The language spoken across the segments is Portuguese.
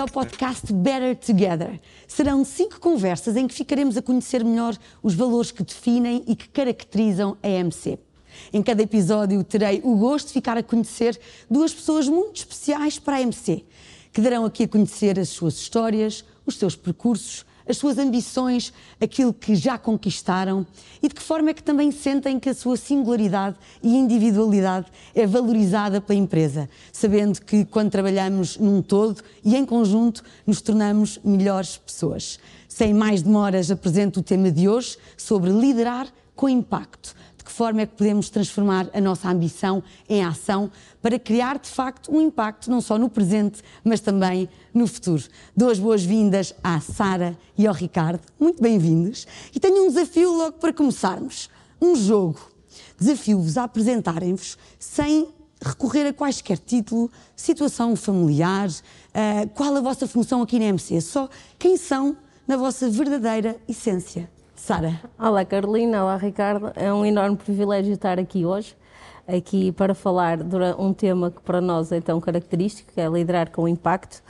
ao podcast Better Together. Serão cinco conversas em que ficaremos a conhecer melhor os valores que definem e que caracterizam a MC. Em cada episódio terei o gosto de ficar a conhecer duas pessoas muito especiais para a MC, que darão aqui a conhecer as suas histórias, os seus percursos, as suas ambições, aquilo que já conquistaram e de que forma é que também sentem que a sua singularidade e individualidade é valorizada pela empresa, sabendo que quando trabalhamos num todo e em conjunto nos tornamos melhores pessoas. Sem mais demoras, apresento o tema de hoje sobre liderar com impacto que forma é que podemos transformar a nossa ambição em ação para criar, de facto, um impacto não só no presente, mas também no futuro. Dou as boas-vindas à Sara e ao Ricardo, muito bem-vindos, e tenho um desafio logo para começarmos. Um jogo. Desafio-vos a apresentarem-vos sem recorrer a quaisquer título, situação familiar, uh, qual a vossa função aqui na MC, só quem são na vossa verdadeira essência. Sara. Olá Carolina, olá Ricardo. É um enorme privilégio estar aqui hoje, aqui para falar de um tema que para nós é tão característico, que é liderar com impacto.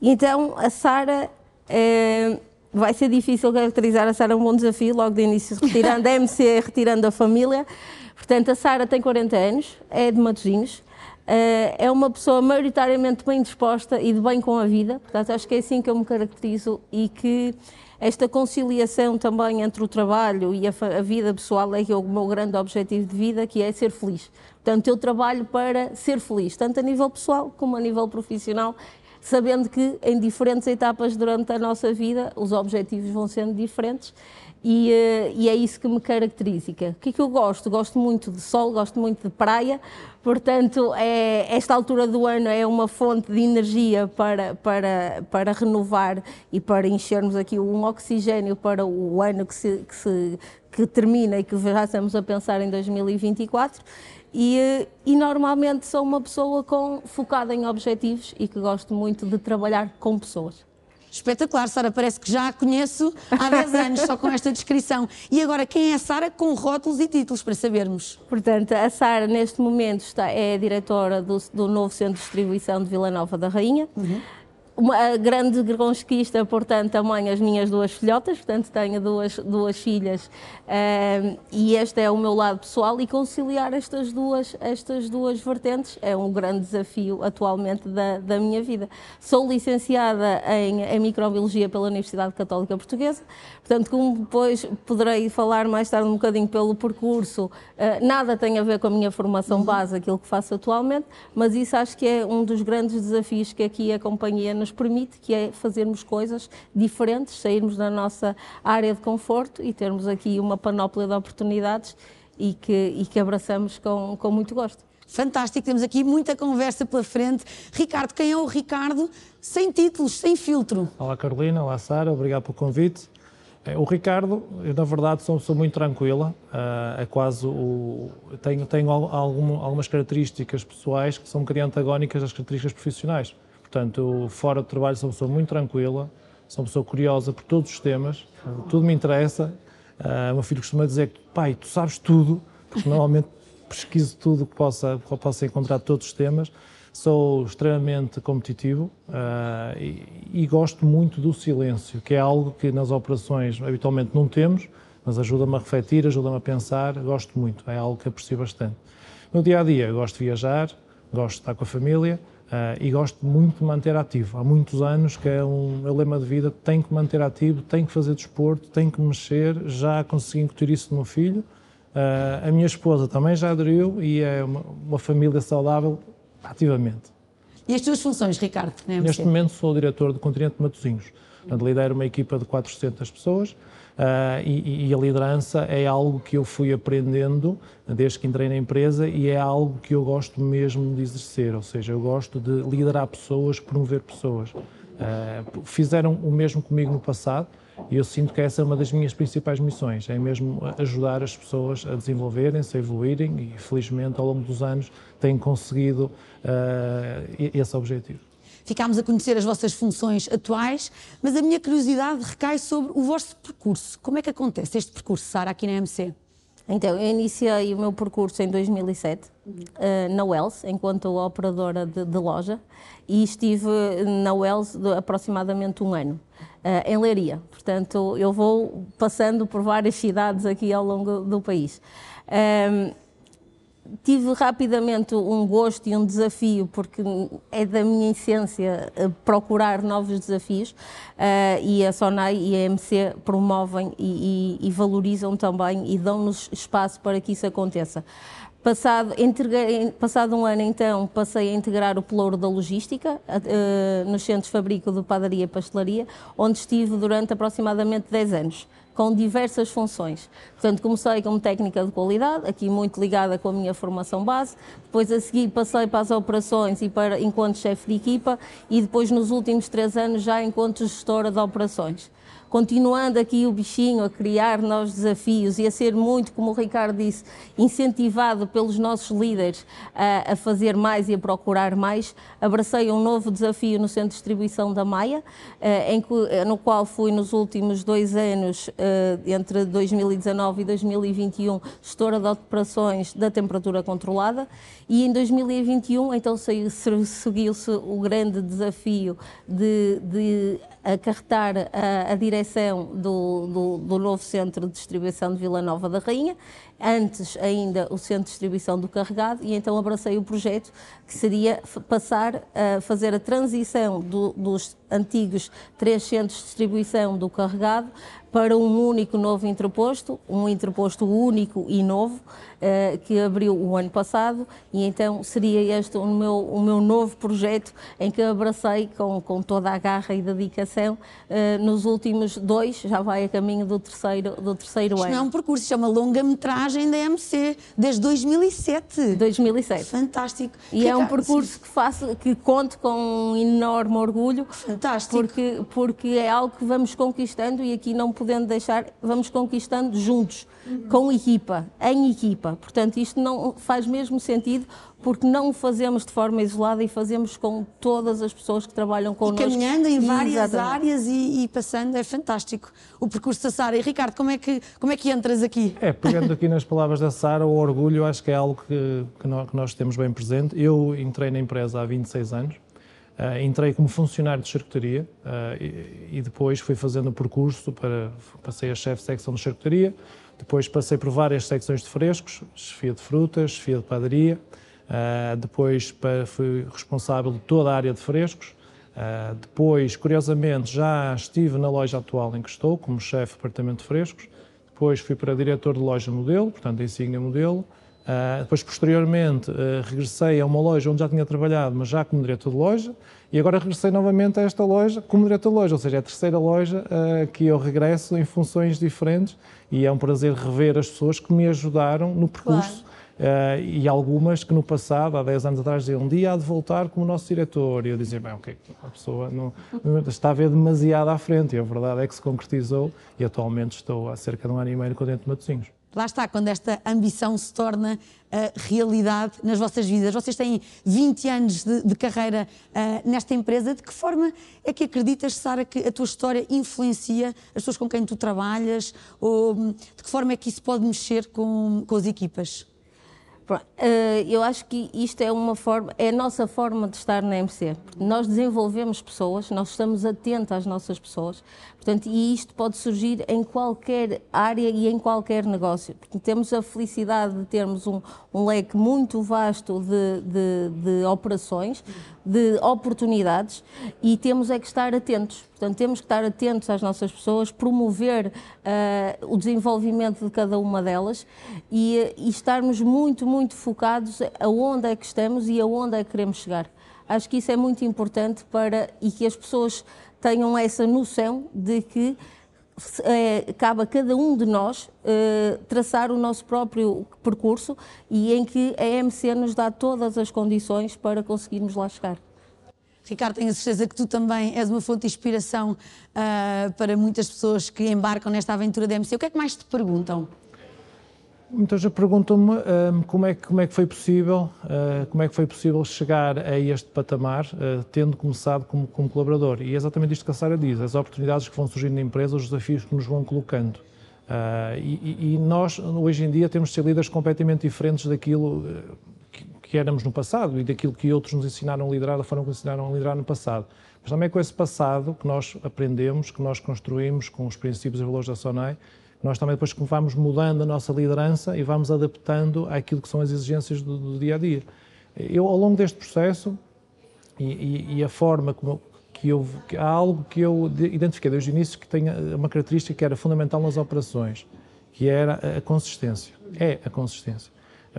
Então, a Sara é, vai ser difícil caracterizar a Sara é um bom desafio, logo de início, retirando a MC, retirando a família. Portanto, a Sara tem 40 anos, é de Matosinhos, eh, é uma pessoa maioritariamente bem disposta e de bem com a vida. Portanto, acho que é assim que eu me caracterizo e que esta conciliação também entre o trabalho e a, a vida pessoal é, é o meu grande objetivo de vida, que é ser feliz. Portanto, eu trabalho para ser feliz, tanto a nível pessoal como a nível profissional, sabendo que em diferentes etapas durante a nossa vida os objetivos vão sendo diferentes e, uh, e, é isso que me caracteriza. O que é que eu gosto? Gosto muito de sol, gosto muito de praia, portanto, é, esta altura do ano é uma fonte de energia para, para, para renovar e para enchermos aqui um oxigênio para o ano que, se, que, se, que termina e que já estamos a pensar em 2024. E, eh, e, normalmente sou uma pessoa com, focada em objetivos e que gosto muito de trabalhar com pessoas. Espetacular, Sara, parece que já a conheço há 10 anos, só com esta descrição. E agora, quem é a Sara com rótulos e títulos, para sabermos? Portanto, a Sara, neste momento, está, é a diretora do, do novo Centro de Distribuição de Vila Nova da Rainha. Uhum uma grande conquista, portanto, também as minhas duas filhotas, portanto, tenho duas, duas filhas um, e este é o meu lado pessoal e conciliar estas duas, estas duas vertentes é um grande desafio atualmente da, da minha vida. Sou licenciada em, em Microbiologia pela Universidade Católica Portuguesa, portanto, como depois poderei falar mais tarde um bocadinho pelo percurso, uh, nada tem a ver com a minha formação uhum. base, aquilo que faço atualmente, mas isso acho que é um dos grandes desafios que aqui a companhia nos permite, que é fazermos coisas diferentes, sairmos da nossa área de conforto e termos aqui uma panóplia de oportunidades e que, e que abraçamos com, com muito gosto. Fantástico, temos aqui muita conversa pela frente. Ricardo, quem é o Ricardo? Sem títulos, sem filtro. Olá Carolina, olá Sara, obrigado pelo convite. É, o Ricardo, eu, na verdade, sou uma pessoa muito tranquila, uh, é quase o. Tenho, tenho algum, algumas características pessoais que são um bocadinho antagónicas às características profissionais. Portanto, fora do trabalho sou uma pessoa muito tranquila, sou uma pessoa curiosa por todos os temas, tudo me interessa. Uh, o meu filho costuma dizer que, pai, tu sabes tudo, porque normalmente pesquiso tudo que possa, que possa encontrar todos os temas. Sou extremamente competitivo uh, e, e, gosto muito do silêncio, que é algo que nas operações habitualmente não temos, mas ajuda-me a refletir, ajuda-me a pensar, gosto muito, é algo que aprecio bastante. No dia a dia, gosto de viajar, gosto de estar com a família, Uh, e gosto muito de manter ativo. Há muitos anos que é um meu lema de vida, tenho que manter ativo, tenho que fazer desporto, tenho que mexer, já consegui incutir isso no meu filho. Uh, a minha esposa também já aderiu e é uma, uma, família saudável ativamente. E as tuas funções, Ricardo? Neste momento sou o diretor do Continente de Matosinhos. Portanto, lidero uma equipa de 400 pessoas Uh, e, e, a liderança é algo que eu fui aprendendo desde que entrei na empresa e é algo que eu gosto mesmo de exercer, ou seja, eu gosto de liderar pessoas, promover pessoas. Uh, fizeram o mesmo comigo no passado e eu sinto que essa é uma das minhas principais missões, é mesmo ajudar as pessoas a desenvolverem-se, a evoluírem e felizmente ao longo dos anos tenho conseguido uh, esse objetivo ficámos a conhecer as vossas funções atuais, mas a minha curiosidade recai sobre o vosso percurso. Como é que acontece este percurso, Sara, aqui na MC? Então, eu iniciei o meu percurso em 2007 uh, na Wells, enquanto operadora de, de, loja, e estive na Wells aproximadamente um ano, uh, em Leiria. Portanto, eu vou passando por várias cidades aqui ao longo do país. Um, tive rapidamente um gosto e um desafio, porque é da minha essência eh, procurar novos desafios uh, e a SONAI e a MC promovem e, e, e valorizam também e dão-nos espaço para que isso aconteça. Passado, integrei, passado um ano, então, passei a integrar o pelouro da logística uh, nos centros fabrico de padaria e pastelaria, onde estive durante aproximadamente 10 anos com diversas funções. Portanto, comecei como técnica de qualidade, aqui muito ligada com a minha formação base, depois a seguir passei para as operações e para enquanto chefe de equipa. E depois nos últimos três anos já enquanto gestora de operações continuando aqui o bichinho a criar novos desafios e a ser muito, como o Ricardo disse, incentivado pelos nossos líderes a, a fazer mais e a procurar mais, abracei um novo desafio no Centro de Distribuição da Maia, eh, em, eh, no qual fui nos últimos dois anos, eh, entre 2019 e 2021, gestora de operações da temperatura controlada e em 2021 então seguiu-se o grande desafio de, de acarretar a, a direção do, do, do, novo centro de distribuição de Vila Nova da Rainha, antes ainda o centro de distribuição do carregado, e então abracei o projeto que seria passar a fazer a transição do, dos antigos três centros de distribuição do carregado para um único novo interposto, um interposto único e novo, uh, que abriu o ano passado, e então seria este o meu, o meu novo projeto em que abracei com, com toda a garra e dedicação uh, nos últimos dois, já vai a caminho do terceiro, do terceiro Isto ano. não é um percurso, é uma longa-metragem da MC, desde 2007. 2007. Fantástico. E que é um percurso que, faço, que conto com um enorme orgulho. Fantástico. Porque, porque é algo que vamos conquistando e aqui não podendo deixar, vamos conquistando juntos, uhum. com equipa, em equipa. Portanto, isto não faz mesmo sentido porque não o fazemos de forma isolada e fazemos com todas as pessoas que trabalham connosco. E caminhando em várias Exatamente. áreas e, e, passando, é fantástico. O percurso da Sara. E Ricardo, como é, que, como é que entras aqui? É, pegando aqui nas palavras da Sara, o orgulho acho que é algo que, que, nós, que nós temos bem presente. Eu entrei na empresa há 26 anos, Uh, entrei como funcionário de charcutaria uh, e, e, depois fui fazendo o percurso para passei a chefe de secção de charcutaria, depois passei por várias secções de frescos, chefia de frutas, chefia de padaria, uh, depois para, fui responsável de toda a área de frescos, depois, curiosamente, já estive na loja atual em que estou, como chefe de departamento de frescos, depois fui para diretor de loja modelo, portanto, insígnia modelo, Uh, depois, posteriormente, uh, regressei a uma loja onde já tinha trabalhado, mas já como diretor de loja, e agora regressei novamente a esta loja como diretor de loja, ou seja, é a terceira loja uh, que eu regresso em funções diferentes e é um prazer rever as pessoas que me ajudaram no percurso. Claro. E algumas que no passado, há 10 anos atrás, diziam um dia há de voltar como nosso diretor. E eu dizia, bem, ok, a pessoa não, está a ver demasiado à frente. E a verdade é que se concretizou e atualmente estou há cerca de um ano e meio com dentro de Matosinhos lá está, quando esta ambição se torna uh, realidade nas vossas vidas. Vocês têm 20 anos de, de carreira uh, nesta empresa. De que forma é que acreditas, Sara, que a tua história influencia as pessoas com quem tu trabalhas? Ou de que forma é que isso pode mexer com, com as equipas? Eh, eu acho que isto é uma forma, é a nossa forma de estar na MC. Nós desenvolvemos pessoas, nós estamos atentos às nossas pessoas, portanto, e isto pode surgir em qualquer área e em qualquer negócio. Porque temos a felicidade de termos um, um leque muito vasto de, de, de operações, de oportunidades, e temos é que estar atentos. Portanto, temos que estar atentos às nossas pessoas, promover uh, o desenvolvimento de cada uma delas e, e estarmos muito, muito focados aonde é que estamos e aonde é que queremos chegar. Acho que isso é muito importante para e que as pessoas tenham essa noção de que é, cabe a cada um de nós é, traçar o nosso próprio percurso e em que a EMC nos dá todas as condições para conseguirmos lá chegar. Ricardo, tenho a certeza que tu também és uma fonte de inspiração uh, para muitas pessoas que embarcam nesta aventura da EMC. O que é que mais te perguntam? Muitas já perguntam-me um, como, é que, como é que foi possível, uh, como é que foi possível chegar a este patamar, uh, tendo começado como, como, colaborador. E é exatamente isto que a Sara diz, as oportunidades que vão surgindo na empresa, os desafios que nos vão colocando. Uh, e, e, nós, hoje em dia, temos de ser líderes completamente diferentes daquilo que, que, éramos no passado e daquilo que outros nos ensinaram a liderar, da forma que nos ensinaram a liderar no passado. Mas também é com esse passado que nós aprendemos, que nós construímos com os princípios e valores da SONAI, nós também depois vamos mudando a nossa liderança e vamos adaptando àquilo que são as exigências do, do dia a dia. Eu, ao longo deste processo, e, e, e a forma como, que eu, que há algo que eu identifiquei desde o início que tem uma característica que era fundamental nas operações, que era a consistência. É a consistência.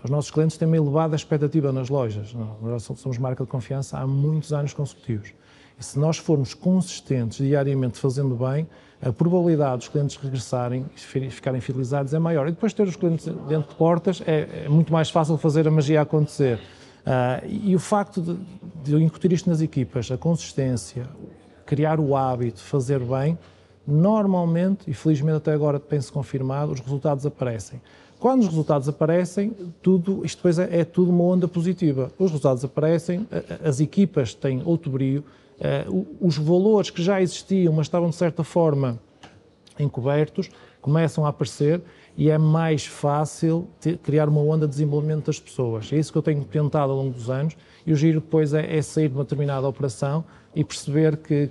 Os nossos clientes têm uma elevada expectativa nas lojas. Nós somos marca de confiança há muitos anos consecutivos. E se nós formos consistentes diariamente fazendo bem, a probabilidade dos clientes regressarem e ficarem fidelizados é maior. E depois de ter os clientes dentro de portas, é, é muito mais fácil fazer a magia acontecer. Uh, e o facto de, de incutir isto nas equipas, a consistência, criar o hábito, fazer bem, normalmente, e felizmente até agora tem-se confirmado, os resultados aparecem. Quando os resultados aparecem, tudo, isto depois é, é tudo uma onda positiva. Os resultados aparecem, as equipas têm outro brilho, uh, os valores que já existiam, mas estavam de certa forma encobertos, começam a aparecer e é mais fácil ter, criar uma onda de desenvolvimento das pessoas. É isso que eu tenho tentado ao longo dos anos e o giro depois é, é sair de uma determinada operação e perceber que,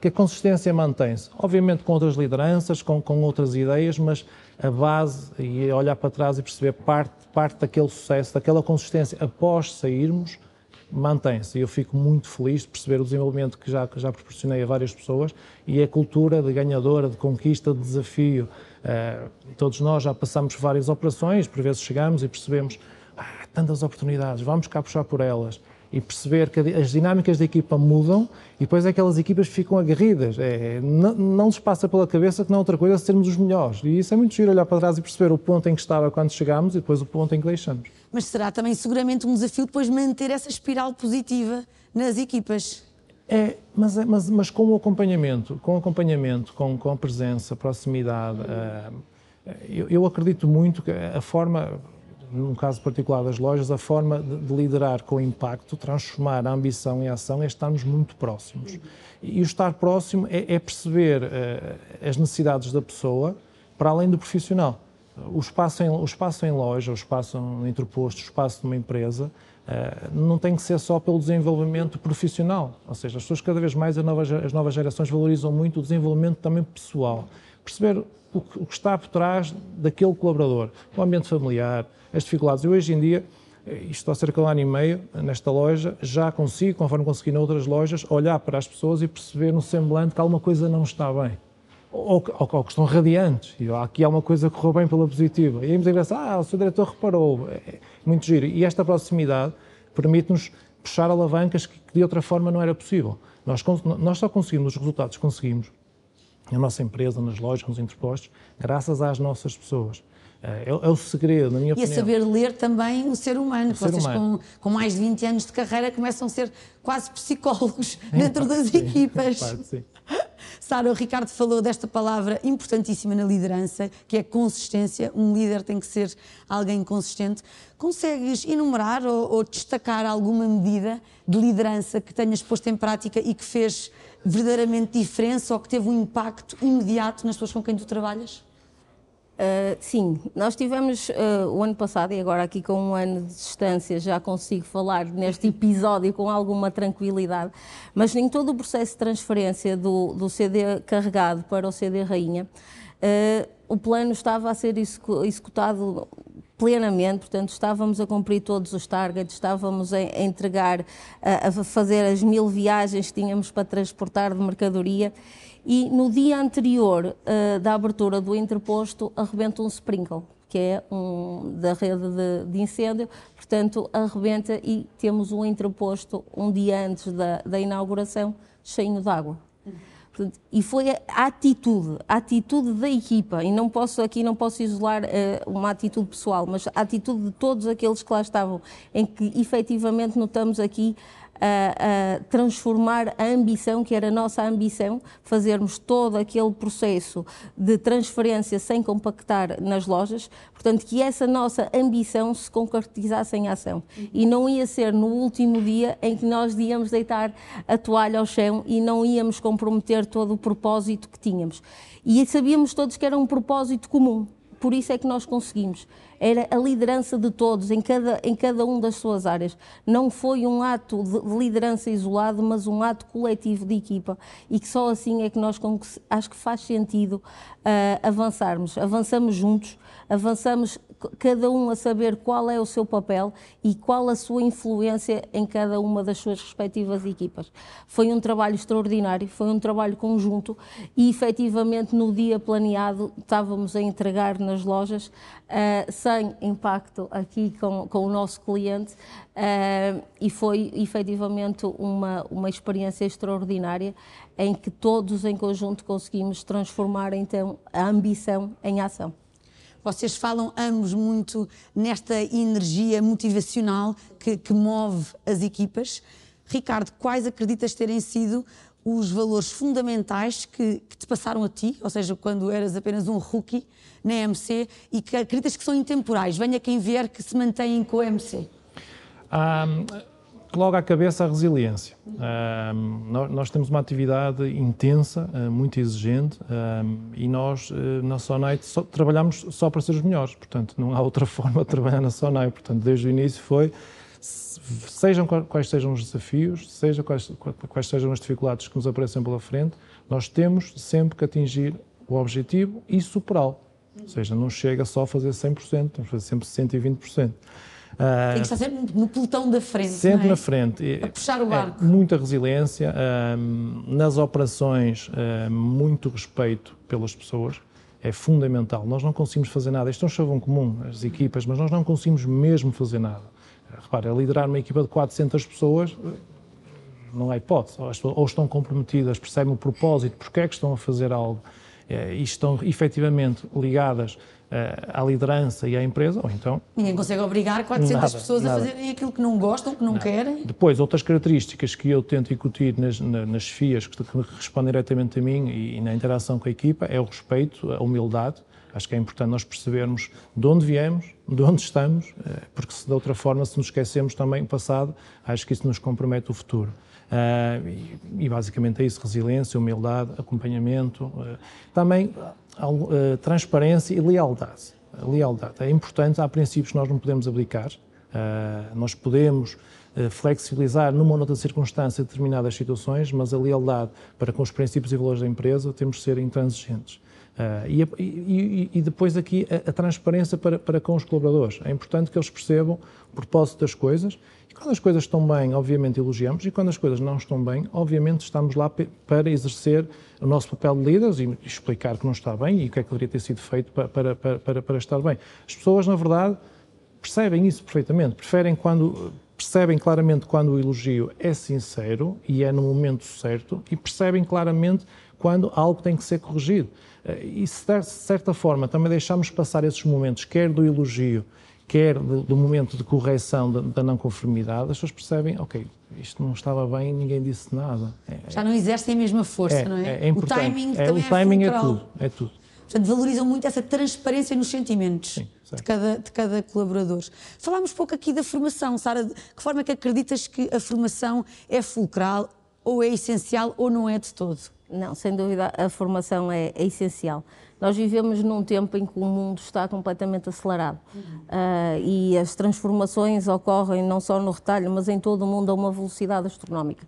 que a consistência mantém-se. Obviamente com outras lideranças, com, com outras ideias, mas a base e olhar para trás e perceber parte, parte daquele sucesso, daquela consistência após sairmos, mantém-se. E eu fico muito feliz de perceber o desenvolvimento que já, que já proporcionei a várias pessoas e a cultura de ganhadora, de conquista, de desafio. Uh, todos nós já passamos várias operações, por vezes chegamos e percebemos ah, tantas oportunidades, vamos cá puxar por elas e perceber que as dinâmicas da equipa mudam e depois aquelas equipas ficam aguerridas. É, não, não lhes passa pela cabeça que não é outra coisa sermos os melhores. E isso é muito giro olhar para trás e perceber o ponto em que estava quando chegamos e depois o ponto em que deixamos. Mas será também seguramente um desafio depois manter essa espiral positiva nas equipas. É, mas, é, mas, mas com o acompanhamento, com o acompanhamento, com, com a presença, a proximidade, uh, eu, eu acredito muito que a forma, num caso particular das lojas, a forma de, de, liderar com impacto, transformar a ambição em ação é estarmos muito próximos. E o estar próximo é, é perceber uh, as necessidades da pessoa para além do profissional. O espaço, em, o espaço em loja, o espaço interposto, o espaço de uma empresa, uh, não tem que ser só pelo desenvolvimento profissional. Ou seja, as pessoas cada vez mais, as novas, as novas gerações valorizam muito o desenvolvimento também pessoal. Perceber o que, o que está por trás daquele colaborador, o ambiente familiar, as dificuldades. Eu hoje em dia, eh, isto há cerca de um ano e meio, nesta loja, já consigo, conforme consegui noutras lojas, olhar para as pessoas e perceber no semblante que alguma coisa não está bem ou, ou, ou que estão radiantes. E aqui há uma coisa que correu bem pela positiva. E é muito engraçado, ah, o seu diretor reparou. É muito giro. E esta proximidade permite-nos puxar alavancas que, que, de outra forma não era possível. Nós, nós só conseguimos os resultados que conseguimos na nossa empresa, nas lojas, nos interpostos, graças às nossas pessoas. É, é, é, o segredo, na minha e opinião. E a saber ler também o ser humano. O Vocês, ser humano. Com, com, mais de 20 anos de carreira, começam a ser quase psicólogos dentro das sim, equipas. Parte, sim. Sara, o Ricardo falou desta palavra importantíssima na liderança, que é consistência. Um líder tem que ser alguém consistente. Consegues enumerar ou, ou destacar alguma medida de liderança que tenhas posto em prática e que fez verdadeiramente diferença ou que teve um impacto imediato nas pessoas com quem tu trabalhas? Uh, sim, nós tivemos uh, o ano passado, e agora aqui com um ano de distância já consigo falar neste episódio com alguma tranquilidade, mas em todo o processo de transferência do, do CD carregado para o CD Rainha, uh, o plano estava a ser executado plenamente, portanto estávamos a cumprir todos os targets, estávamos a, entregar, a, a fazer as mil viagens que tínhamos para transportar de mercadoria e no dia anterior uh, da abertura do interposto arrebenta um sprinkle, que é um, da rede de, de, incêndio, portanto arrebenta e temos um interposto um dia antes da, da inauguração cheio de água. E foi a atitude, a atitude da equipa, e não posso aqui não posso isolar uh, uma atitude pessoal, mas a atitude de todos aqueles que lá estavam, em que efetivamente notamos aqui a, a, transformar a ambição, que era a nossa ambição, fazermos todo aquele processo de transferência sem compactar nas lojas, portanto, que essa nossa ambição se concretizasse em ação. E não ia ser no último dia em que nós íamos deitar a toalha ao chão e não íamos comprometer todo o propósito que tínhamos. E sabíamos todos que era um propósito comum, por isso é que nós conseguimos. Era a liderança de todos, em cada, em cada um das suas áreas. Não foi um ato de liderança isolado, mas um ato coletivo de equipa. E que só assim é que nós acho que faz sentido uh, avançarmos. Avançamos juntos, avançamos cada um a saber qual é o seu papel e qual a sua influência em cada uma das suas respectivas equipas. Foi um trabalho extraordinário, foi um trabalho conjunto e efetivamente no dia planeado estávamos a entregar nas lojas uh, sem impacto aqui com, com o nosso cliente uh, e foi efetivamente uma, uma experiência extraordinária em que todos em conjunto conseguimos transformar então a ambição em ação. Vocês falam ambos muito nesta energia motivacional que, que move as equipas. Ricardo, quais acreditas terem sido os valores fundamentais que, que, te passaram a ti, ou seja, quando eras apenas um rookie na MC e que acreditas que são intemporais, venha quem vier que se mantêm com a MC? Um, logo à cabeça a resiliência. Um, nós, nós, temos uma atividade intensa, uh, muito exigente, um, e nós uh, na Sonite só, trabalhamos só para ser os melhores, portanto não há outra forma de trabalhar na Sonite, portanto desde o início foi, sejam quais sejam os desafios, seja quais, quais sejam as dificuldades que nos aparecem pela frente, nós temos sempre que atingir o objetivo e superá-lo. Ou seja, não chega só a fazer 100%, temos que fazer sempre 120%. Uh, Tem que estar sempre no pelotão da frente. Sempre é? na frente. A puxar o é, barco. É, muita resiliência, nas operações, muito respeito pelas pessoas. É fundamental. Nós não conseguimos fazer nada. Isto é um chavão comum, as equipas, mas nós não conseguimos mesmo fazer nada. Repara, liderar uma equipa de 400 pessoas não há hipótese. Ou estão comprometidas, percebem o propósito, porque é que estão a fazer algo, é, e estão efetivamente ligadas uh, à liderança e à empresa, ou então... Ninguém consegue obrigar 400 nada, pessoas nada. a fazerem aquilo que não gostam, que não nada. querem. Depois, outras características que eu tento incutir nas, nas FIAs, que, respondem diretamente a mim e, e na interação com a equipa, é o respeito, a humildade, Acho que é importante nós percebermos de onde viemos, de onde estamos, eh, porque se de outra forma, se nos esquecemos também o passado, acho que isso nos compromete o futuro. Uh, e, e, basicamente é isso: resiliência, humildade, acompanhamento, uh, também uh, transparência e lealdade. Lealdade é importante, há princípios que nós não podemos abdicar, nós podemos flexibilizar numa ou outra circunstância determinadas situações, mas a lealdade para com os princípios e valores da empresa temos de ser intransigentes. Uh, e, e, e, depois aqui a, a, transparência para, para com os colaboradores. É importante que eles percebam o propósito das coisas quando as coisas estão bem, obviamente elogiamos e quando as coisas não estão bem, obviamente estamos lá para exercer o nosso papel de líderes e explicar que não está bem e o que é que deveria ter sido feito para, para, para, para estar bem. As pessoas, na verdade, percebem isso perfeitamente, preferem quando percebem claramente quando o elogio é sincero e é no momento certo e percebem claramente quando algo tem que ser corrigido. Eh, e, de certa forma, também deixamos passar esses momentos, quer do elogio, quer do, do momento de correção da, da, não conformidade, as pessoas percebem, ok, isto não estava bem, ninguém disse nada. É, Já não exercem a mesma força, é, não é? é, é o timing é, também o timing é, tudo, é tudo. Portanto, valorizam muito essa transparência nos sentimentos Sim, de, cada, de cada colaborador. Falámos pouco aqui da formação, Sara. De que forma é que acreditas que a formação é fulcral, ou é essencial, ou não é de todo? Não, sem dúvida, a formação é, é, essencial. Nós vivemos num tempo em que o mundo está completamente acelerado uh, e as transformações ocorrem não só no retalho, mas em todo o mundo a uma velocidade astronómica.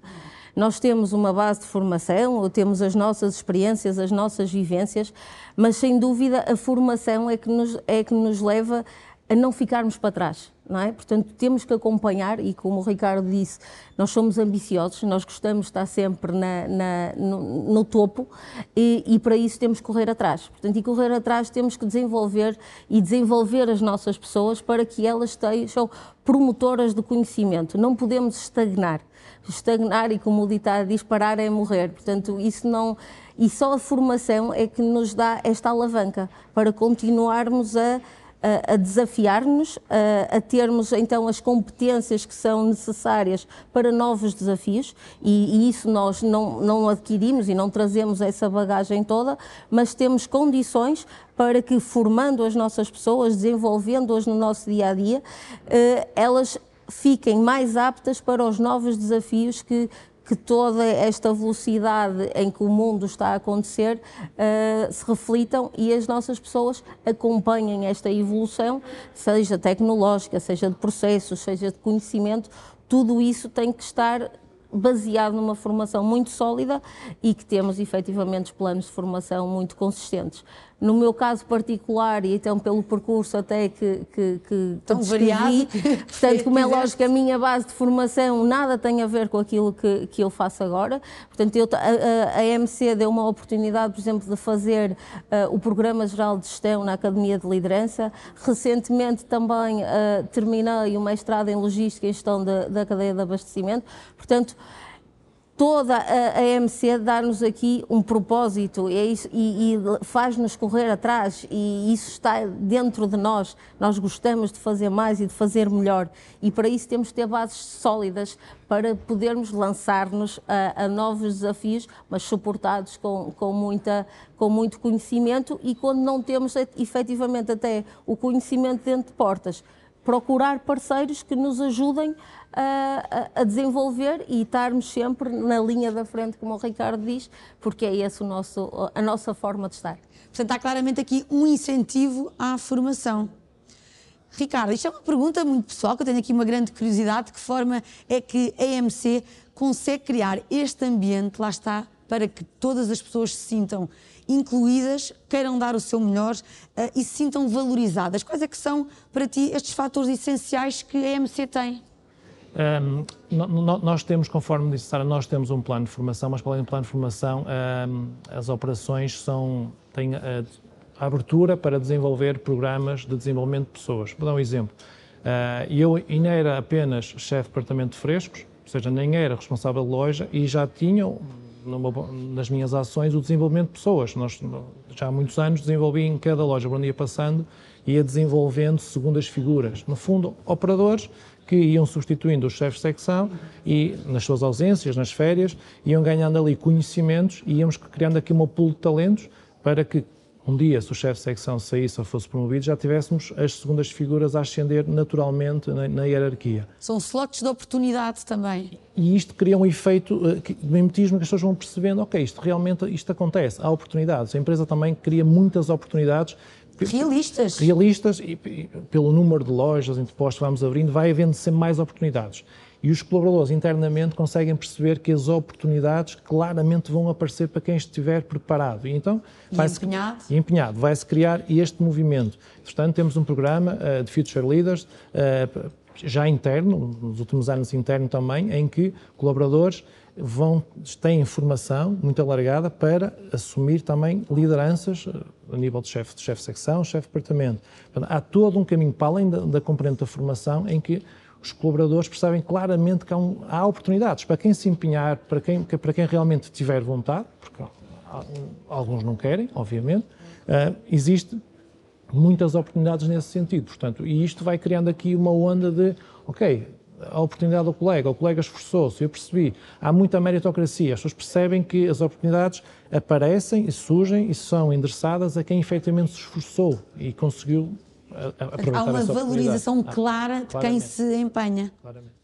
Nós temos uma base de formação, temos as nossas experiências, as nossas vivências, mas sem dúvida a formação é que nos, é que nos leva a não ficarmos para trás não é? Portanto, temos que acompanhar e, como o Ricardo disse, nós somos ambiciosos, nós gostamos de estar sempre na, na, no, no, topo e, e, para isso temos que correr atrás. Portanto, e correr atrás temos que desenvolver e desenvolver as nossas pessoas para que elas estejam promotoras do conhecimento. Não podemos estagnar. Estagnar e, como o ditado diz, parar é morrer. Portanto, isso não... E só a formação é que nos dá esta alavanca para continuarmos a a, desafiar-nos, a, a, termos então as competências que são necessárias para novos desafios e, e, isso nós não, não adquirimos e não trazemos essa bagagem toda, mas temos condições para que formando as nossas pessoas, desenvolvendo-as no nosso dia a dia, eh, elas fiquem mais aptas para os novos desafios que, que toda esta velocidade em que o mundo está a acontecer uh, se reflitam e as nossas pessoas acompanhem esta evolução, seja tecnológica, seja de processos, seja de conhecimento, tudo isso tem que estar baseado numa formação muito sólida e que temos efetivamente planos de formação muito consistentes. No meu caso particular, e então pelo percurso até que, que, que Tão variado. portanto, como é lógico, a minha base de formação nada tem a ver com aquilo que, que eu faço agora. Portanto, eu, a, a MC deu uma oportunidade, por exemplo, de fazer uh, o Programa Geral de Gestão na Academia de Liderança. Recentemente também uh, terminei o mestrado em Logística e Gestão da cadeia de abastecimento. Portanto, toda a, a MC dar-nos aqui um propósito. É e, e faz-nos correr atrás. E isso está dentro de nós. Nós gostamos de fazer mais e de fazer melhor. E para isso temos de ter bases sólidas para podermos lançar-nos a, a, novos desafios, mas suportados com, com, muita, com muito conhecimento e quando não temos efetivamente até o conhecimento dentro de portas, procurar parceiros que nos ajudem a, a, desenvolver e estarmos sempre na linha da frente, como o Ricardo diz, porque é essa a nossa forma de estar. Portanto, há claramente aqui um incentivo à formação. Ricardo, isto é uma pergunta muito pessoal, que eu tenho aqui uma grande curiosidade, de que forma é que a EMC consegue criar este ambiente, lá está, para que todas as pessoas se sintam incluídas, queiram dar o seu melhor uh, e se sintam valorizadas. Quais é que são, para ti, estes fatores essenciais que a EMC tem? Um, nós temos, conforme disse Sara, nós temos um plano de formação, mas para além do plano de formação, um, as operações são, têm a, a, abertura para desenvolver programas de desenvolvimento de pessoas. Vou dar um exemplo. Uh, eu nem era apenas chefe de departamento de frescos, ou seja, nem era responsável de loja e já tinha nas minhas ações o desenvolvimento de pessoas. Nós já há muitos anos desenvolvi em cada loja por onde ia passando, ia desenvolvendo segundo as figuras. No fundo, operadores que iam substituindo os chefes de secção e, nas suas ausências, nas férias, iam ganhando ali conhecimentos e íamos criando aqui uma pool de talentos para que um dia, se o chefe de secção saísse ou fosse promovido, já tivéssemos as segundas figuras a ascender naturalmente na, na hierarquia. São slots de oportunidade também. E isto cria um efeito uh, de mimetismo que as pessoas vão percebendo, ok, isto realmente isto acontece, há oportunidades. A empresa também cria muitas oportunidades Realistas. Realistas e, e, pelo número de lojas interpostas que vamos abrindo, vai havendo sempre mais oportunidades. E os colaboradores internamente conseguem perceber que as oportunidades claramente vão aparecer para quem estiver preparado. E então e empenhado. E empenhado. Vai-se criar este movimento. Portanto, temos um programa uh, de Future Leaders, uh, já interno, nos últimos anos interno também, em que colaboradores vão, têm formação muito alargada para assumir também lideranças eh, a nível de chefe de chefe de secção, chefe de departamento. Portanto, há todo um caminho para além da, da componente da formação em que os colaboradores percebem claramente que há, um, há oportunidades para quem se empenhar, para quem, para quem realmente tiver vontade, porque alguns não querem, obviamente, uh, existe muitas oportunidades nesse sentido. Portanto, e isto vai criando aqui uma onda de, ok, a oportunidade ao colega, o colega esforçou-se, eu percebi, há muita meritocracia, as pessoas percebem que as oportunidades aparecem e surgem e são endereçadas a quem efetivamente se esforçou e conseguiu aproveitar Há uma valorização clara de quem se empenha. Claramente.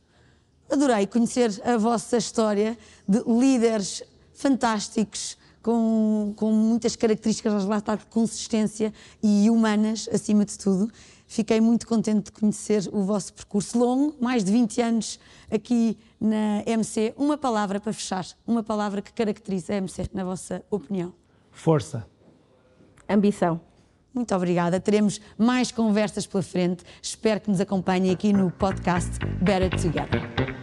Adorei conhecer a vossa história de líderes fantásticos, com, com muitas características lá está, de consistência e humanas, acima de tudo. Fiquei muito contente de conhecer o vosso percurso longo, mais de 20 anos aqui na MC. Uma palavra para fechar, uma palavra que caracteriza a MC, na vossa opinião. Força. Ambição. Muito obrigada. Teremos mais conversas pela frente. Espero que nos acompanhem aqui no podcast Better Together.